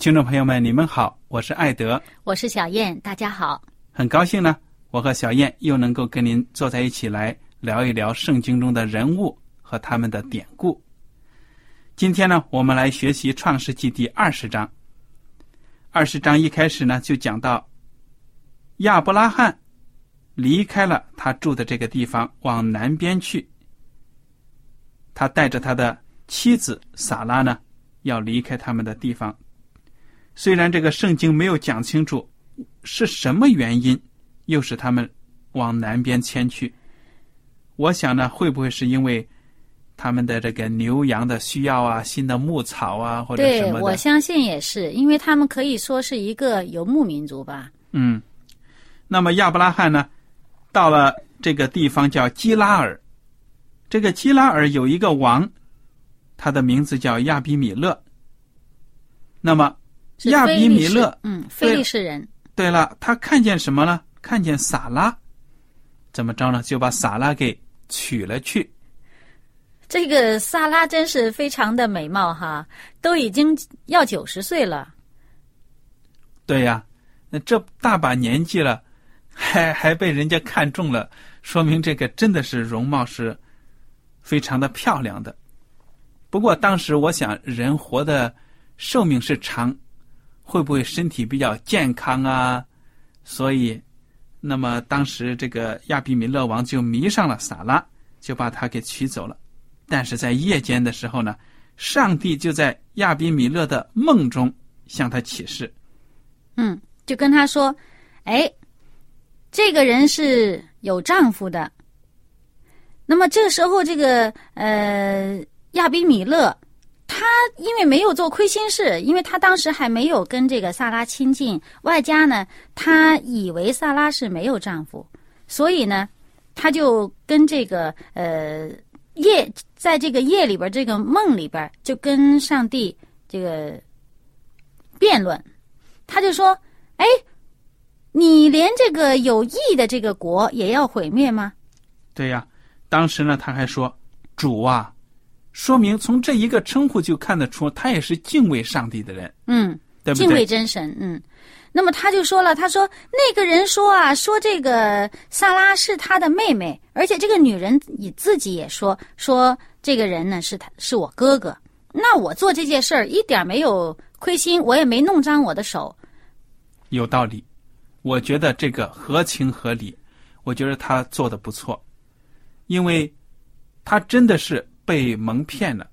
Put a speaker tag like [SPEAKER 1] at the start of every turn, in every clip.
[SPEAKER 1] 听众朋友们，你们好，我是艾德，
[SPEAKER 2] 我是小燕，大家好。
[SPEAKER 1] 很高兴呢，我和小燕又能够跟您坐在一起来聊一聊圣经中的人物和他们的典故。今天呢，我们来学习创世纪第二十章。二十章一开始呢，就讲到亚伯拉罕离开了他住的这个地方，往南边去。他带着他的妻子撒拉呢，要离开他们的地方。虽然这个圣经没有讲清楚是什么原因，又使他们往南边迁去，我想呢，会不会是因为他们的这个牛羊的需要啊，新的牧草啊，或者什么的？
[SPEAKER 2] 对，我相信也是，因为他们可以说是一个游牧民族吧。
[SPEAKER 1] 嗯，那么亚伯拉罕呢，到了这个地方叫基拉尔，这个基拉尔有一个王，他的名字叫亚比米勒。那么亚比米勒，
[SPEAKER 2] 嗯，非利士人。
[SPEAKER 1] 对了，他看见什么呢？看见撒拉，怎么着呢？就把撒拉给娶了去。
[SPEAKER 2] 这个萨拉真是非常的美貌哈，都已经要九十岁了。
[SPEAKER 1] 对呀，那这大把年纪了，还还被人家看中了，说明这个真的是容貌是非常的漂亮的。不过当时我想，人活的寿命是长。会不会身体比较健康啊？所以，那么当时这个亚比米勒王就迷上了撒拉，就把他给娶走了。但是在夜间的时候呢，上帝就在亚比米勒的梦中向他启示，
[SPEAKER 2] 嗯，就跟他说：“哎，这个人是有丈夫的。”那么这个时候，这个呃亚比米勒。他因为没有做亏心事，因为他当时还没有跟这个萨拉亲近，外加呢，他以为萨拉是没有丈夫，所以呢，他就跟这个呃夜，在这个夜里边，这个梦里边，就跟上帝这个辩论，他就说：“哎，你连这个有义的这个国也要毁灭吗？”
[SPEAKER 1] 对呀，当时呢，他还说：“主啊。”说明从这一个称呼就看得出，他也是敬畏上帝的人。
[SPEAKER 2] 嗯，
[SPEAKER 1] 对
[SPEAKER 2] 敬畏真神。嗯，那么他就说了，他说那个人说啊，说这个萨拉是他的妹妹，而且这个女人你自己也说，说这个人呢是他是我哥哥。那我做这件事儿一点没有亏心，我也没弄脏我的手。
[SPEAKER 1] 有道理，我觉得这个合情合理。我觉得他做的不错，因为他真的是。被蒙骗了，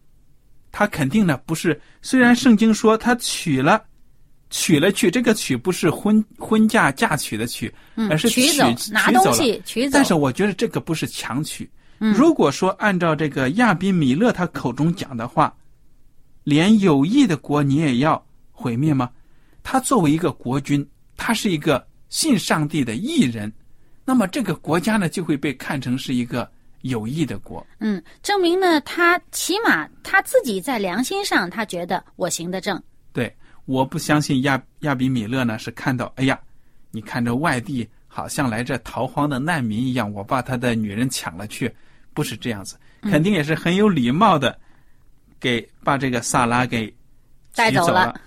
[SPEAKER 1] 他肯定呢不是。虽然圣经说他娶了，娶了去，这个娶不是婚婚嫁嫁娶的娶，而是
[SPEAKER 2] 娶走拿东西娶走。
[SPEAKER 1] 但是我觉得这个不是强娶。如果说按照这个亚比米勒他口中讲的话，连有意的国你也要毁灭吗？他作为一个国君，他是一个信上帝的义人，那么这个国家呢就会被看成是一个有益的国。
[SPEAKER 2] 嗯，证明呢，他起码他自己在良心上，他觉得我行得正。
[SPEAKER 1] 对，我不相信亚亚比米勒呢是看到，哎呀，你看这外地好像来这逃荒的难民一样，我把他的女人抢了去，不是这样子，肯定也是很有礼貌的，给把这个萨拉给
[SPEAKER 2] 带走
[SPEAKER 1] 了。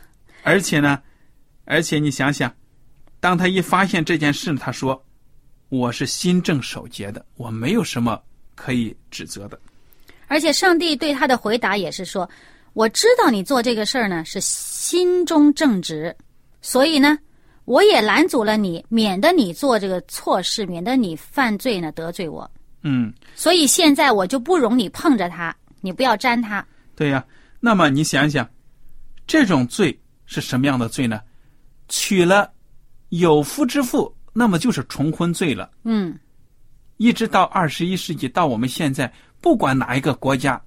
[SPEAKER 1] 而且呢，而且你想想，当他一发现这件事，他说：“我是心正守节的，我没有什么可以指责的。
[SPEAKER 2] 而且上帝对他的回答也是说：“我知道你做这个事儿呢是心中正直，所以呢，我也拦阻了你，免得你做这个错事，免得你犯罪呢得罪我。”
[SPEAKER 1] 嗯，
[SPEAKER 2] 所以现在我就不容你碰着他，你不要沾他。
[SPEAKER 1] 对呀。那么你想想，这种罪是什么样的罪呢？娶了有夫之妇，那么就是重婚罪了。
[SPEAKER 2] 嗯，
[SPEAKER 1] 一直到二十一世纪，到我们现在，不管哪一个国家，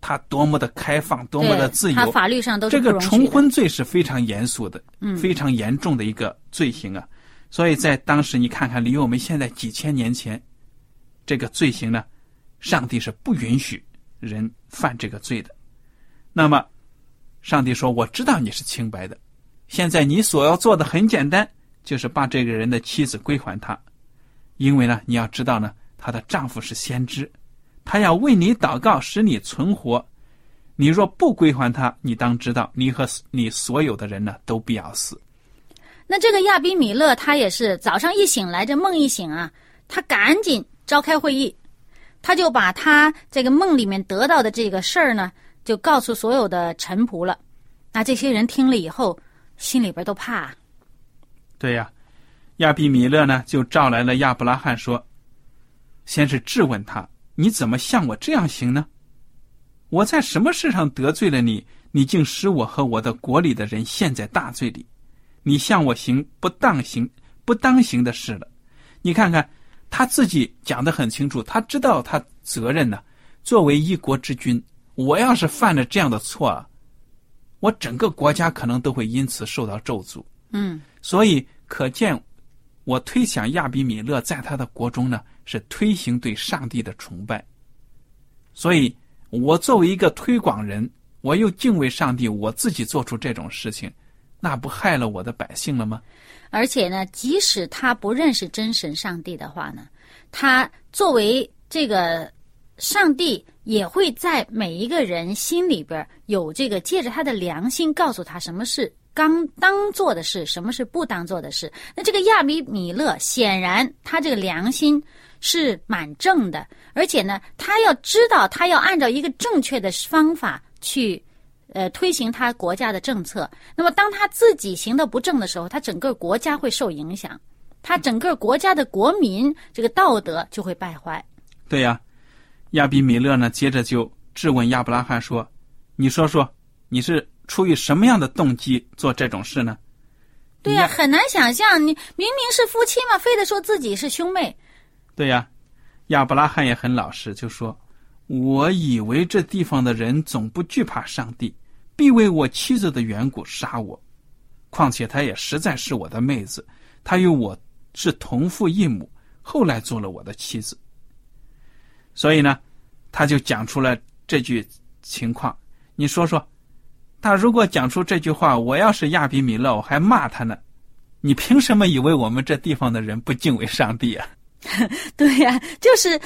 [SPEAKER 1] 它多么的开放，多么的自由，
[SPEAKER 2] 他法律上都是
[SPEAKER 1] 这个重婚罪是非常严肃的，
[SPEAKER 2] 嗯
[SPEAKER 1] 非常严重的一个罪行啊。所以在当时，你看看，离我们现在几千年前，这个罪行呢，上帝是不允许人犯这个罪的。那么，上帝说：“我知道你是清白的，现在你所要做的很简单，就是把这个人的妻子归还他，因为呢，你要知道呢，她的丈夫是先知，他要为你祷告，使你存活。你若不归还他，你当知道，你和你所有的人呢，都必要死。
[SPEAKER 2] 那这个亚比米勒他也是早上一醒来，这梦一醒啊，他赶紧召开会议，他就把他这个梦里面得到的这个事儿呢，就告诉所有的臣仆了。那这些人听了以后，心里边都怕。
[SPEAKER 1] 对呀，亚比米勒呢，就召来了亚伯拉罕，说：“先是质问他，你怎么像我这样行呢？我在什么事上得罪了你？你竟使我和我的国里的人陷在大罪里。你向我行不当行、不当行的事了。你看看，他自己讲得很清楚，他知道他责任呢。作为一国之君，我要是犯了这样的错啊，我整个国家可能都会因此受到咒诅。
[SPEAKER 2] 嗯，
[SPEAKER 1] 所以可见，我推想亚比米勒在他的国中呢，是推行对上帝的崇拜。所以，我作为一个推广人，我又敬畏上帝，我自己做出这种事情，那不害了我的百姓了吗？
[SPEAKER 2] 而且呢，即使他不认识真神上帝的话呢，他作为这个上帝，也会在每一个人心里边有这个借着他的良心告诉他什么是当当做的事，什么是不当做的事。那这个亚比米勒显然他这个良心是蛮正的，而且呢，他要知道他要按照一个正确的方法去。呃，推行他国家的政策。那么，当他自己行的不正的时候，他整个国家会受影响，他整个国家的国民这个道德就会败坏。
[SPEAKER 1] 对呀，亚比米勒呢，接着就质问亚伯拉罕说：“你说说，你是出于什么样的动机做这种事呢？”
[SPEAKER 2] 对呀、
[SPEAKER 1] 亚
[SPEAKER 2] 很难想象，你明明是夫妻嘛，非得说自己是兄妹。
[SPEAKER 1] 对呀，亚伯拉罕也很老实，就说：“我以为这地方的人总不惧怕上帝，必为我妻子的缘故杀我。况且她也实在是我的妹子，她与我是同父异母，后来做了我的妻子。所以呢，他就讲出了这句情况。你说说，他如果讲出这句话，我要是亚比米勒，我还骂他呢。你凭什么以为我们这地方的人不敬畏上帝啊？
[SPEAKER 2] 对呀、就是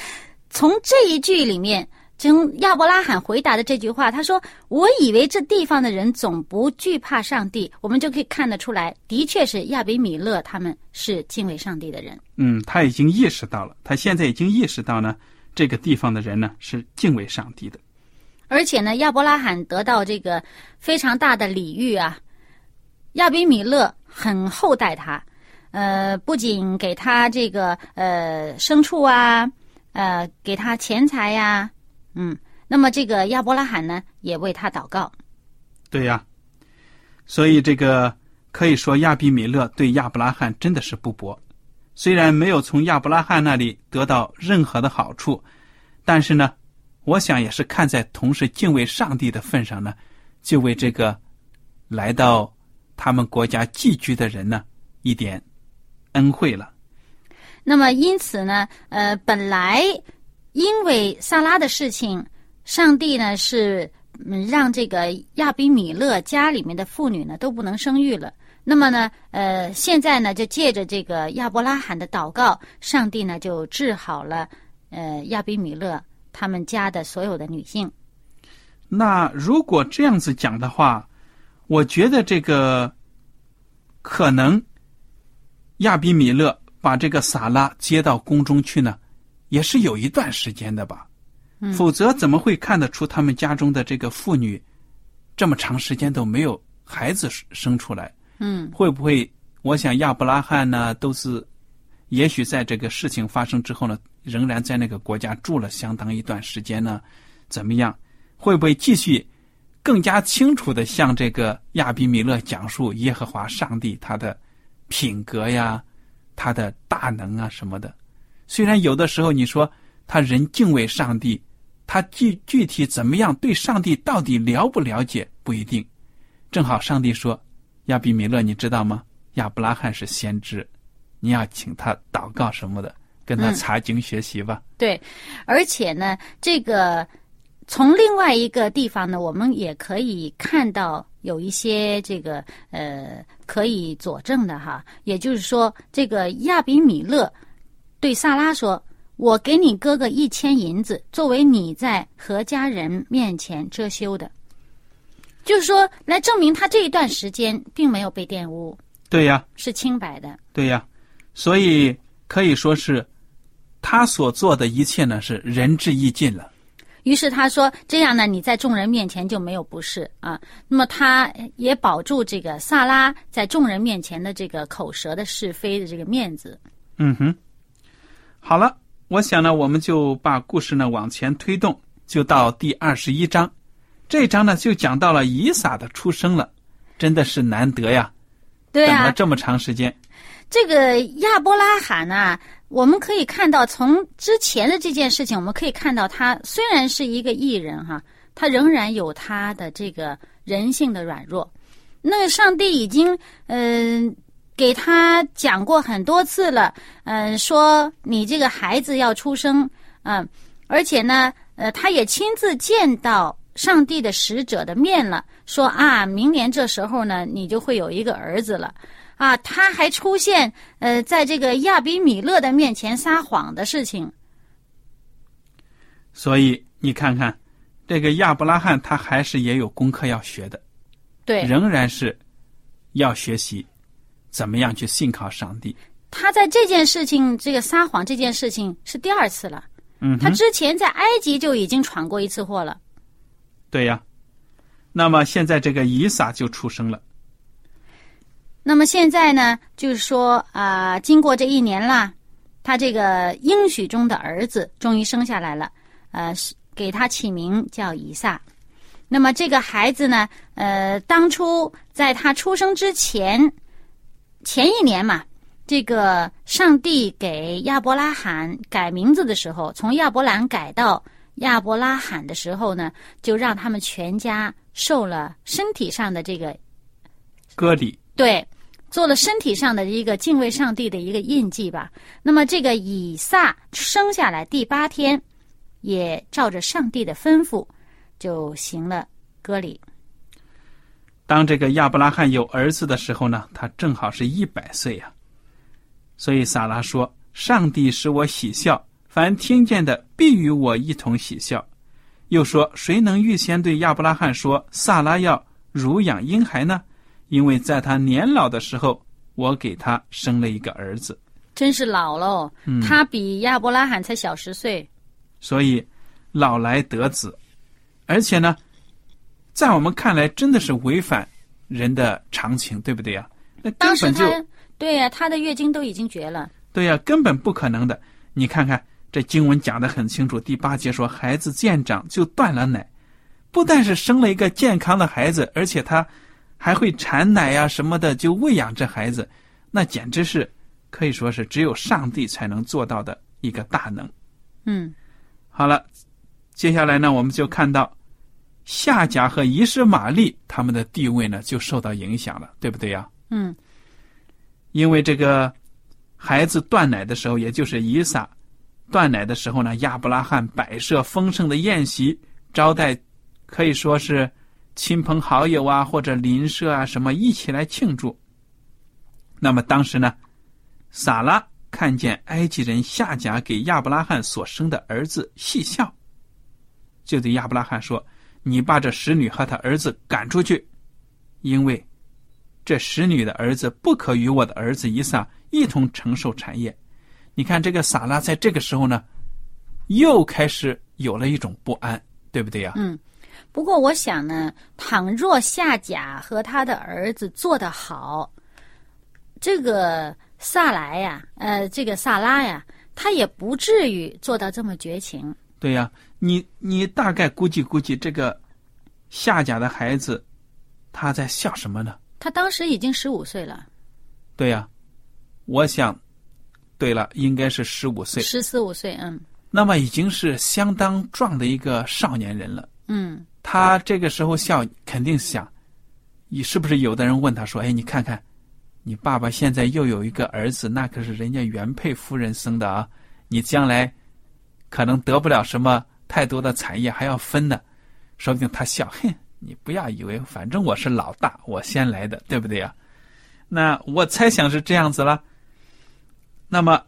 [SPEAKER 2] 从这一句里面，从亚伯拉罕回答的这句话，他说：“我以为这地方的人总不惧怕上帝。”我们就可以看得出来，的确是亚比米勒他们是敬畏上帝的人。
[SPEAKER 1] 嗯，他已经意识到了，他现在已经意识到呢，这个地方的人呢是敬畏上帝的。
[SPEAKER 2] 而且呢，亚伯拉罕得到这个非常大的礼遇啊，亚比米勒很厚待他，呃，不仅给他这个呃牲畜啊，呃，给他钱财呀、嗯，那么这个亚伯拉罕呢，也为他祷告。
[SPEAKER 1] 对呀，所以这个可以说亚比米勒对亚伯拉罕真的是不薄，虽然没有从亚伯拉罕那里得到任何的好处，但是呢，我想也是看在同时敬畏上帝的份上呢，就为这个来到他们国家寄居的人呢一点恩惠了。
[SPEAKER 2] 那么因此呢，呃，本来因为萨拉的事情，上帝呢是让这个亚比米勒家里面的妇女呢都不能生育了。那么呢，呃，现在呢就借着这个亚伯拉罕的祷告，上帝呢就治好了呃亚比米勒他们家的所有的女性。
[SPEAKER 1] 那如果这样子讲的话，我觉得这个可能亚比米勒把这个撒拉接到宫中去呢，也是有一段时间的吧。
[SPEAKER 2] 嗯
[SPEAKER 1] 否则怎么会看得出他们家中的这个妇女这么长时间都没有孩子生出来？
[SPEAKER 2] 嗯
[SPEAKER 1] 会不会？我想亚伯拉罕呢，都是也许在这个事情发生之后呢，仍然在那个国家住了相当一段时间呢，怎么样？会不会继续更加清楚的向这个亚比米勒讲述耶和华上帝他的品格呀、他的大能啊什么的？虽然有的时候你说他人敬畏上帝，他具具体怎么样对上帝到底了不了解不一定。正好上帝说。亚比米勒，你知道吗？亚伯拉罕是先知，你要请他祷告什么的，跟他
[SPEAKER 2] 嗯
[SPEAKER 1] 查经学习吧。
[SPEAKER 2] 对，而且呢，这个从另外一个地方呢，我们也可以看到有一些这个呃可以佐证的哈。也就是说，这个亚比米勒对萨拉说：“我给你哥哥一千银子，作为你在何家人面前遮羞的。”就是说，来证明他这一段时间并没有被玷污，
[SPEAKER 1] 对呀，
[SPEAKER 2] 是清白的。
[SPEAKER 1] 对呀，所以可以说是他所做的一切呢，是仁至义尽了。
[SPEAKER 2] 于是他说：“这样呢，你在众人面前就没有不是啊。那么他也保住这个萨拉在众人面前的这个口舌的是非的这个面子。
[SPEAKER 1] 嗯哼，好了，我想呢，我们就把故事呢往前推动，就到第二十一章。这一章呢，就讲到了以撒的出生了，真的是难得呀，
[SPEAKER 2] 对啊，
[SPEAKER 1] 等了这么长时间。
[SPEAKER 2] 这个亚伯拉罕呐、我们可以看到，从之前的这件事情，我们可以看到，他虽然是一个艺人哈，他仍然有他的这个人性的软弱。那上帝已经嗯、给他讲过很多次了，嗯、说你这个孩子要出生，嗯、而且呢，呃，他也亲自见到上帝的使者的面了，说啊，明年这时候呢，你就会有一个儿子了。啊，他还出现呃，在这个亚比米勒的面前撒谎的事情。
[SPEAKER 1] 所以你看看，这个亚伯拉罕他还是也有功课要学的，
[SPEAKER 2] 对，
[SPEAKER 1] 仍然是要学习怎么样去信靠上帝。
[SPEAKER 2] 他在这件事情，这个撒谎这件事情是第二次了。
[SPEAKER 1] 嗯，
[SPEAKER 2] 他之前在埃及就已经闯过一次祸了。
[SPEAKER 1] 对呀。那么现在这个以撒就出生了，
[SPEAKER 2] 那么现在呢，就是说啊、经过这一年啦，他这个应许中的儿子终于生下来了，呃，是给他起名叫以撒。那么这个孩子呢，呃，当初在他出生之前，前一年嘛，这个上帝给亚伯拉罕改名字的时候，从亚伯兰改到亚伯拉罕的时候呢，就让他们全家受了身体上的这个
[SPEAKER 1] 割礼。
[SPEAKER 2] 对，做了身体上的一个敬畏上帝的一个印记吧。那么这个以撒生下来第八天，也照着上帝的吩咐，就行了割礼。
[SPEAKER 1] 当这个亚伯拉罕有儿子的时候呢，他正好是一百岁呀、所以撒拉说：“上帝使我喜笑，凡听见的必与我一同喜笑。”又说：“谁能预先对亚伯拉罕说，萨拉要乳养婴孩呢？因为在他年老的时候，我给他生了一个儿子。
[SPEAKER 2] 真是老喽，他比亚伯拉罕才小十岁。
[SPEAKER 1] 所以老来得子，而且呢，在我们看来真的是违反人的常情，对不对呀？那根
[SPEAKER 2] 当时
[SPEAKER 1] 本就
[SPEAKER 2] 他对呀、他的月经都已经绝了。
[SPEAKER 1] 对呀、根本不可能的。你看看这经文讲的很清楚，第八节说，孩子渐长就断了奶，不但是生了一个健康的孩子，而且他还会产奶呀、什么的，就喂养这孩子，那简直是可以说是只有上帝才能做到的一个大能。
[SPEAKER 2] 嗯，
[SPEAKER 1] 好了，接下来呢，我们就看到夏甲和伊什玛利他们的地位呢就受到影响了，对不对呀？
[SPEAKER 2] 嗯，
[SPEAKER 1] 因为这个孩子断奶的时候，也就是以撒断奶的时候呢，亚伯拉罕摆设丰盛的宴席，招待可以说是亲朋好友啊，或者邻舍啊什么一起来庆祝。那么当时呢，撒拉看见埃及人夏甲给亚伯拉罕所生的儿子戏笑，就对亚伯拉罕说：“你把这使女和他儿子赶出去，因为这使女的儿子不可与我的儿子以撒一同承受产业。”你看，这个撒拉在这个时候呢，又开始有了一种不安，对不对呀？
[SPEAKER 2] 嗯。不过我想呢，倘若夏甲和他的儿子做得好。这个萨莱呀，呃，这个萨拉呀，他也不至于做到这么绝情。
[SPEAKER 1] 对呀，你你大概估计估计，这个夏甲的孩子，他在笑什么呢？
[SPEAKER 2] 他当时已经十五岁了。
[SPEAKER 1] 对呀，我想，对了，应该是十五岁，
[SPEAKER 2] 十四五岁，嗯。
[SPEAKER 1] 那么已经是相当壮的一个少年人了。
[SPEAKER 2] 嗯。
[SPEAKER 1] 他这个时候笑，肯定想，你是不是有的人问他说：“哎，你看看。”你爸爸现在又有一个儿子，那可是人家原配夫人生的啊！你将来可能得不了什么太多的产业，还要分呢。说不定他笑，哼，你不要以为，反正我是老大，我先来的，对不对呀？那我猜想是这样子了。那么，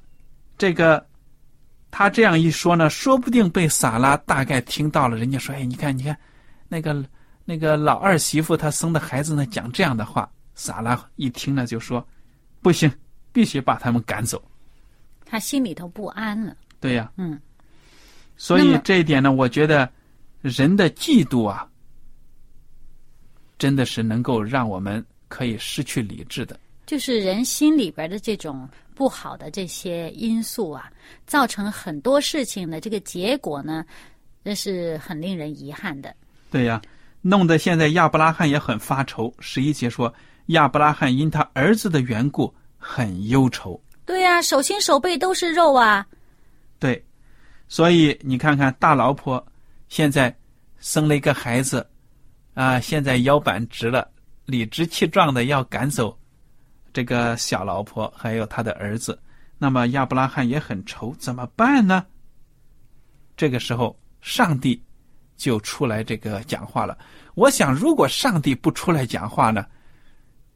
[SPEAKER 1] 这个他这样一说呢，说不定被撒拉大概听到了。人家说：“哎，你看，你看，那个那个老二媳妇她生的孩子呢，讲这样的话。”撒拉一听呢，就说：“不行，必须把他们赶走。”
[SPEAKER 2] 他心里头不安了。
[SPEAKER 1] 对呀，
[SPEAKER 2] 嗯。
[SPEAKER 1] 所以这一点呢，我觉得人的嫉妒啊，真的是能够让我们可以失去理智的。
[SPEAKER 2] 就是人心里边的这种不好的这些因素啊，造成很多事情的这个结果呢，那是很令人遗憾的。
[SPEAKER 1] 对呀，弄得现在亚伯拉罕也很发愁。十一节说。亚伯拉罕因他儿子的缘故很忧愁。
[SPEAKER 2] 对呀，手心手背都是肉啊。
[SPEAKER 1] 对，所以你看看大老婆现在生了一个孩子，啊，现在腰板直了，理直气壮的要赶走这个小老婆还有他的儿子。那么亚伯拉罕也很愁，怎么办呢？这个时候，上帝就出来这个讲话了。我想，如果上帝不出来讲话呢？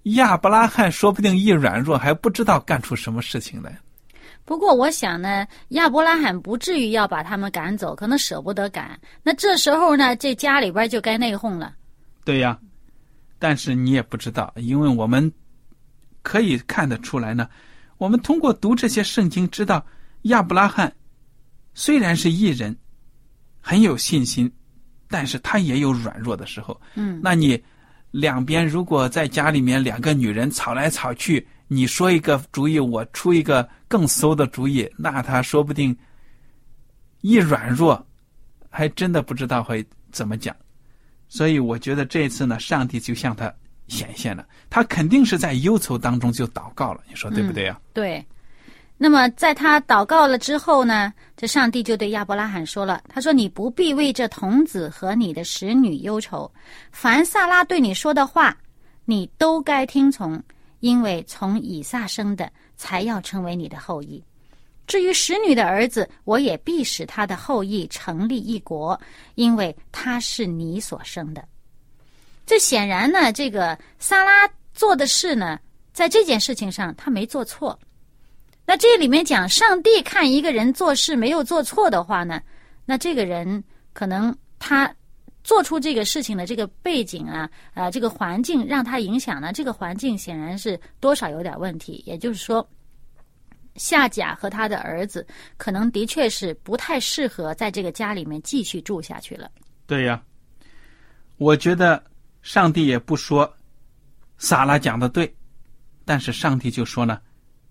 [SPEAKER 1] 亚伯拉罕说不定一软弱，还不知道干出什么事情来。
[SPEAKER 2] 不过我想呢，亚伯拉罕不至于要把他们赶走，可能舍不得赶。那这时候呢，这家里边就该内讧了。
[SPEAKER 1] 对呀，但是你也不知道，因为我们可以看得出来呢。我们通过读这些圣经，知道亚伯拉罕虽然是艺人，很有信心，但是他也有软弱的时候。
[SPEAKER 2] 嗯，
[SPEAKER 1] 那你。两边如果在家里面两个女人吵来吵去，你说一个主意，我出一个更馊的主意，那他说不定一软弱，还真的不知道会怎么讲。所以我觉得这一次呢，上帝就向他显现了，他肯定是在忧愁当中就祷告了，你说对不对呀？
[SPEAKER 2] 对。那么，在他祷告了之后呢，这上帝就对亚伯拉罕说了：“他说，你不必为这童子和你的使女忧愁，凡萨拉对你说的话，你都该听从，因为从以撒生的才要成为你的后裔。至于使女的儿子，我也必使他的后裔成立一国，因为他是你所生的。这显然呢，这个萨拉做的事呢，在这件事情上他没做错。”那这里面讲，上帝看一个人做事没有做错的话呢，那这个人可能他做出这个事情的这个背景啊，啊，这个环境让他影响呢，这个环境显然是多少有点问题。也就是说，夏甲和他的儿子可能的确是不太适合在这个家里面继续住下去了。
[SPEAKER 1] 对呀，我觉得上帝也不说萨拉讲的对，但是上帝就说呢，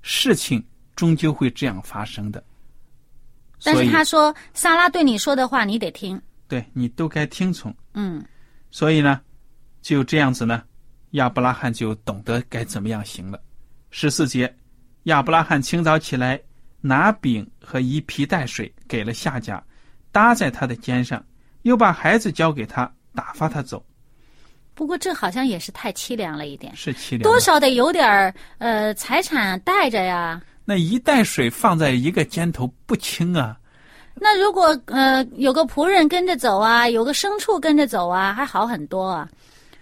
[SPEAKER 1] 事情。终究会这样发生的，
[SPEAKER 2] 但是他说：“萨拉对你说的话，你得听，
[SPEAKER 1] 对你都该听从。”
[SPEAKER 2] 嗯，
[SPEAKER 1] 所以呢，就这样子呢，亚伯拉罕就懂得该怎么样行了。十四节，亚伯拉罕清早起来，拿饼和一皮带水给了夏甲，搭在他的肩上，又把孩子交给他，打发他走。
[SPEAKER 2] 不过这好像也是太凄凉了一点，
[SPEAKER 1] 是凄凉，
[SPEAKER 2] 多少得有点儿呃财产带着呀。
[SPEAKER 1] 那一袋水放在一个肩头不轻啊。
[SPEAKER 2] 那如果呃有个仆人跟着走啊，有个牲畜跟着走啊，还好很多啊。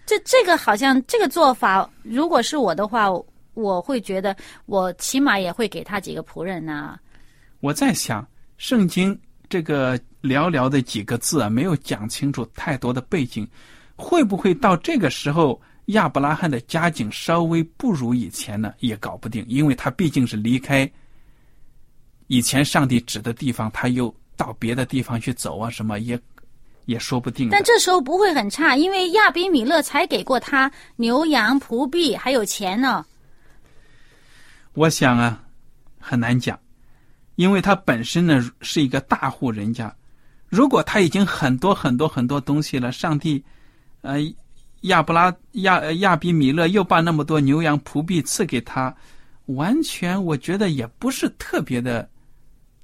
[SPEAKER 2] 这这个好像这个做法，如果是我的话，我会觉得我起码也会给他几个仆人呐、
[SPEAKER 1] 我在想，圣经这个寥寥的几个字啊，没有讲清楚太多的背景，会不会到这个时候亚伯拉罕的家境稍微不如以前呢？也搞不定，因为他毕竟是离开以前上帝指的地方，他又到别的地方去走啊，什么也也说不定
[SPEAKER 2] 但。这时候不会很差，因为亚比米勒才给过他牛羊仆婢还有钱呢。
[SPEAKER 1] 我想啊，很难讲，因为他本身呢是一个大户人家，如果他已经很多很多很多东西了，上帝，呃，亚布拉亚呃亚比米勒又把那么多牛羊仆婢赐给他，完全我觉得也不是特别的，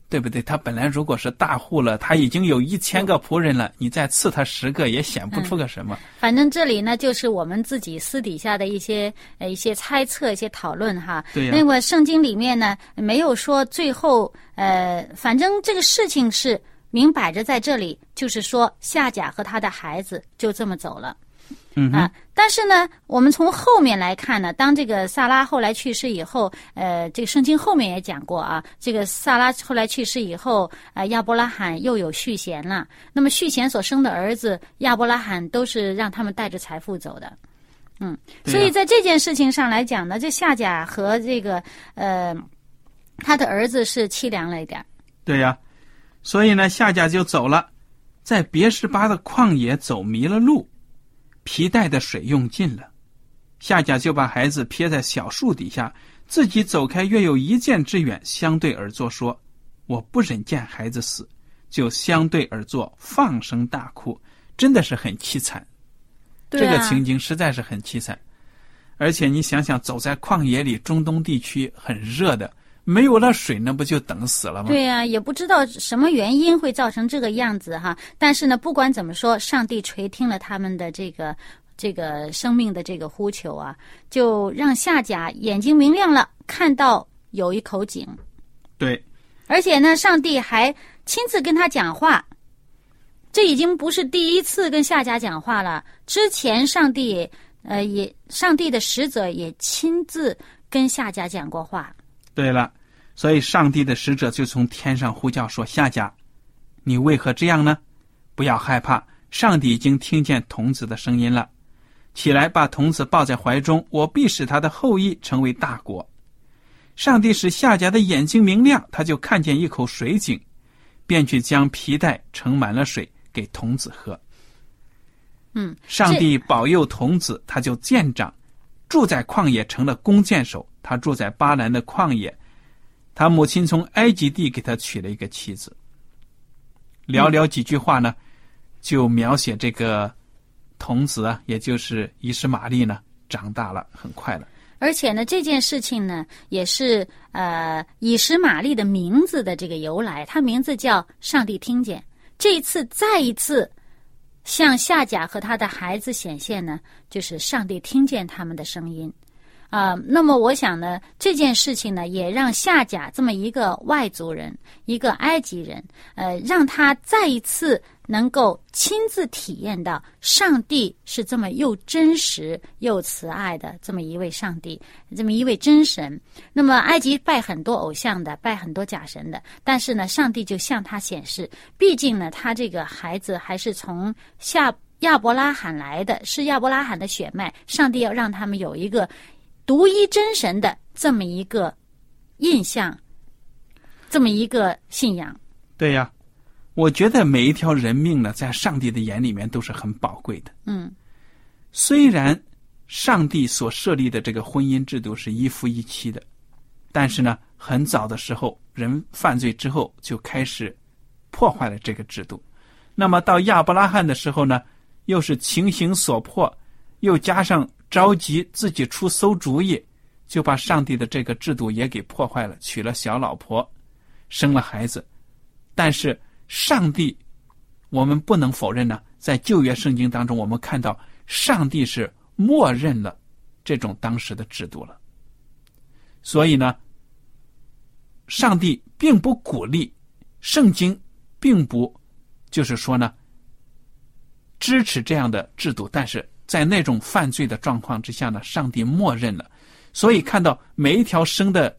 [SPEAKER 1] 对不对？他本来如果是大户了，他已经有一千个仆人了，你再赐他十个也显不出个什么。
[SPEAKER 2] 反正这里呢，就是我们自己私底下的一些呃一些猜测、一些讨论哈。那么圣经里面呢，没有说最后呃，反正这个事情是明摆着在这里，就是说夏甲和他的孩子就这么走了。
[SPEAKER 1] 嗯，
[SPEAKER 2] 啊，但是呢，我们从后面来看呢，当这个萨拉后来去世以后，呃，这个圣经后面也讲过啊，这个萨拉后来去世以后，呃，亚伯拉罕又有续弦了。那么续弦所生的儿子亚伯拉罕都是让他们带着财富走的。嗯，所以在这件事情上来讲呢，这夏甲和这个呃他的儿子是凄凉了一点儿。
[SPEAKER 1] 对呀，所以呢，夏甲就走了，在别是巴的旷野走迷了路，皮带的水用尽了，夏甲就把孩子撇在小树底下，自己走开约有一箭之远，相对而坐说：“我不忍见孩子死，就相对而坐，放声大哭，真的是很凄惨。
[SPEAKER 2] 对啊。
[SPEAKER 1] 这个情景实在是很凄惨。而且你想想，走在旷野里，中东地区很热的，没有了水，那不就等死了吗？
[SPEAKER 2] 对呀、也不知道什么原因会造成这个样子哈。但是呢，不管怎么说，上帝垂听了他们的这个这个生命的这个呼求啊，就让夏甲眼睛明亮了，看到有一口井，
[SPEAKER 1] 对
[SPEAKER 2] 而且呢，上帝还亲自跟他讲话。这已经不是第一次跟夏甲讲话了，之前上帝呃也上帝的使者也亲自跟夏甲讲过话。
[SPEAKER 1] 对了，所以上帝的使者就从天上呼叫说：“夏甲，你为何这样呢？不要害怕，上帝已经听见童子的声音了。起来，把童子抱在怀中，我必使他的后裔成为大国。”上帝使夏甲的眼睛明亮，他就看见一口水井，便去将皮带盛满了水给童子喝。
[SPEAKER 2] 嗯，
[SPEAKER 1] 上帝保佑童子，他就渐长，住在旷野成了弓箭手。他住在巴兰的旷野，他母亲从埃及地给他娶了一个妻子。寥寥几句话呢，就描写这个童子啊，也就是以实玛利呢，长大了，很快了。
[SPEAKER 2] 而且呢，这件事情呢，也是呃以实玛利的名字的这个由来，他名字叫上帝听见。这一次再一次向夏甲和他的孩子显现呢，就是上帝听见他们的声音。啊、那么我想呢，这件事情呢，也让夏甲这么一个外族人，一个埃及人，呃，让他再一次能够亲自体验到上帝是这么又真实又慈爱的这么一位上帝，这么一位真神。那么埃及拜很多偶像的，拜很多假神的，但是呢，上帝就向他显示，毕竟呢，他这个孩子还是从夏亚伯拉罕来的，是亚伯拉罕的血脉，上帝要让他们有一个独一真神的这么一个印象，这么一个信仰。
[SPEAKER 1] 对呀，我觉得每一条人命呢，在上帝的眼里面都是很宝贵的。
[SPEAKER 2] 嗯
[SPEAKER 1] 虽然上帝所设立的这个婚姻制度是一夫一妻的，但是呢，很早的时候人犯罪之后就开始破坏了这个制度。那么到亚伯拉罕的时候呢，又是情形所迫，又加上着急自己出馊主意，就把上帝的这个制度也给破坏了，娶了小老婆，生了孩子。但是上帝，我们不能否认呢，在旧约圣经当中，我们看到上帝是默认了这种当时的制度了。所以呢，上帝并不鼓励，圣经并不就是说呢支持这样的制度，但是在那种犯罪的状况之下呢，上帝默认了。所以看到每一条生的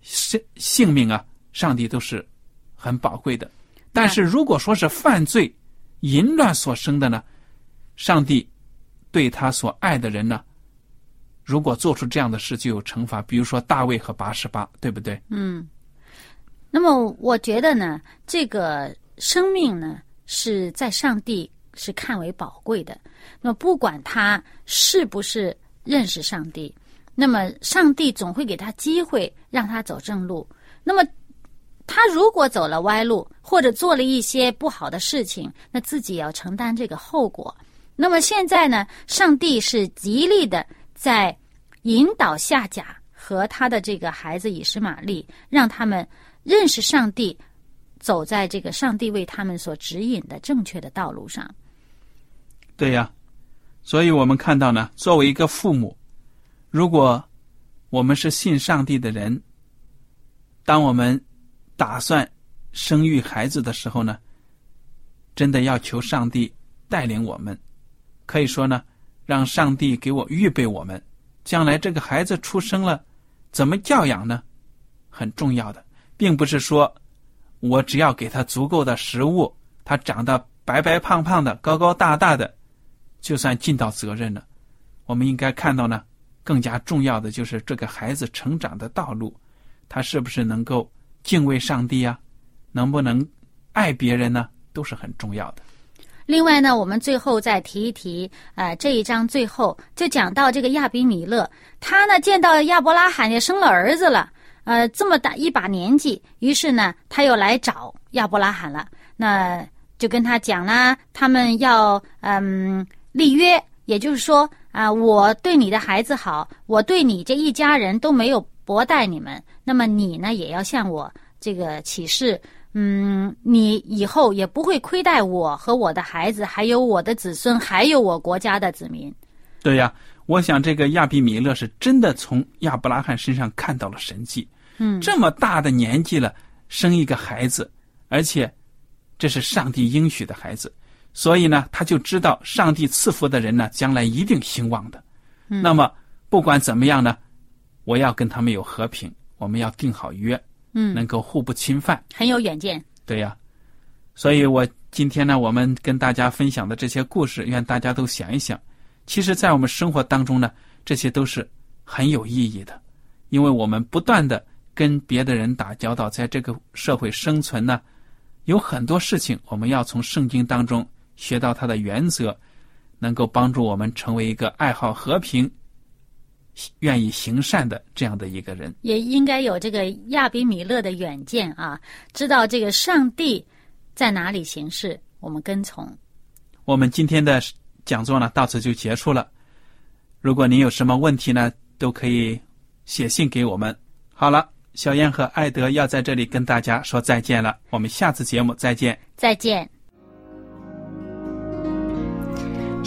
[SPEAKER 1] 性性命啊，上帝都是很宝贵的。但是如果说是犯罪、淫乱所生的呢，上帝对他所爱的人呢，如果做出这样的事，就有惩罚。比如说大卫和八十八，对不对？
[SPEAKER 2] 嗯。那么我觉得呢，这个生命呢是在上帝是看为宝贵的。那么不管他是不是认识上帝。那么，上帝总会给他机会，让他走正路。那么，他如果走了歪路，或者做了一些不好的事情，那自己要承担这个后果。那么现在呢，上帝是极力的在引导夏甲和他的这个孩子以实玛利，让他们认识上帝，走在这个上帝为他们所指引的正确的道路上。
[SPEAKER 1] 对呀，所以我们看到呢，作为一个父母。如果我们是信上帝的人，当我们打算生育孩子的时候呢，真的要求上帝带领我们。可以说呢，让上帝给我预备我们，将来这个孩子出生了，怎么教养呢？很重要的，并不是说我只要给他足够的食物，他长得白白胖胖的、高高大大的，就算尽到责任了。我们应该看到呢。更加重要的就是这个孩子成长的道路，他是不是能够敬畏上帝啊？能不能爱别人呢？都是很重要的。
[SPEAKER 2] 另外呢，我们最后再提一提，呃，这一章最后就讲到这个亚比米勒，他呢见到亚伯拉罕也生了儿子了，呃，这么大一把年纪，于是呢他又来找亚伯拉罕了，那就跟他讲啦，他们要嗯立约，也就是说。啊，我对你的孩子好，我对你这一家人都没有薄待你们。那么你呢，也要向我这个起誓，嗯，你以后也不会亏待我和我的孩子，还有我的子孙，还有我国家的子民。
[SPEAKER 1] 对呀，我想这个亚比米勒是真的从亚伯拉罕身上看到了神迹。
[SPEAKER 2] 嗯，
[SPEAKER 1] 这么大的年纪了，生一个孩子，而且这是上帝应许的孩子。所以呢，他就知道上帝赐福的人呢，将来一定兴旺的。那么不管怎么样呢，我要跟他们有和平，我们要定好约，
[SPEAKER 2] 嗯，
[SPEAKER 1] 能够互不侵犯，
[SPEAKER 2] 很有远见。
[SPEAKER 1] 对呀，所以我今天呢，我们跟大家分享的这些故事，愿大家都想一想，其实，在我们生活当中呢，这些都是很有意义的，因为我们不断的跟别的人打交道，在这个社会生存呢，有很多事情我们要从圣经当中。学到他的原则，能够帮助我们成为一个爱好和平、愿意行善的这样的一个人。
[SPEAKER 2] 也应该有这个亚比米勒的远见啊，知道这个上帝在哪里行事，我们跟从。
[SPEAKER 1] 我们今天的讲座呢，到此就结束了。如果您有什么问题呢，都可以写信给我们。好了，小燕和艾德要在这里跟大家说再见了。我们下次节目再见。
[SPEAKER 2] 再见。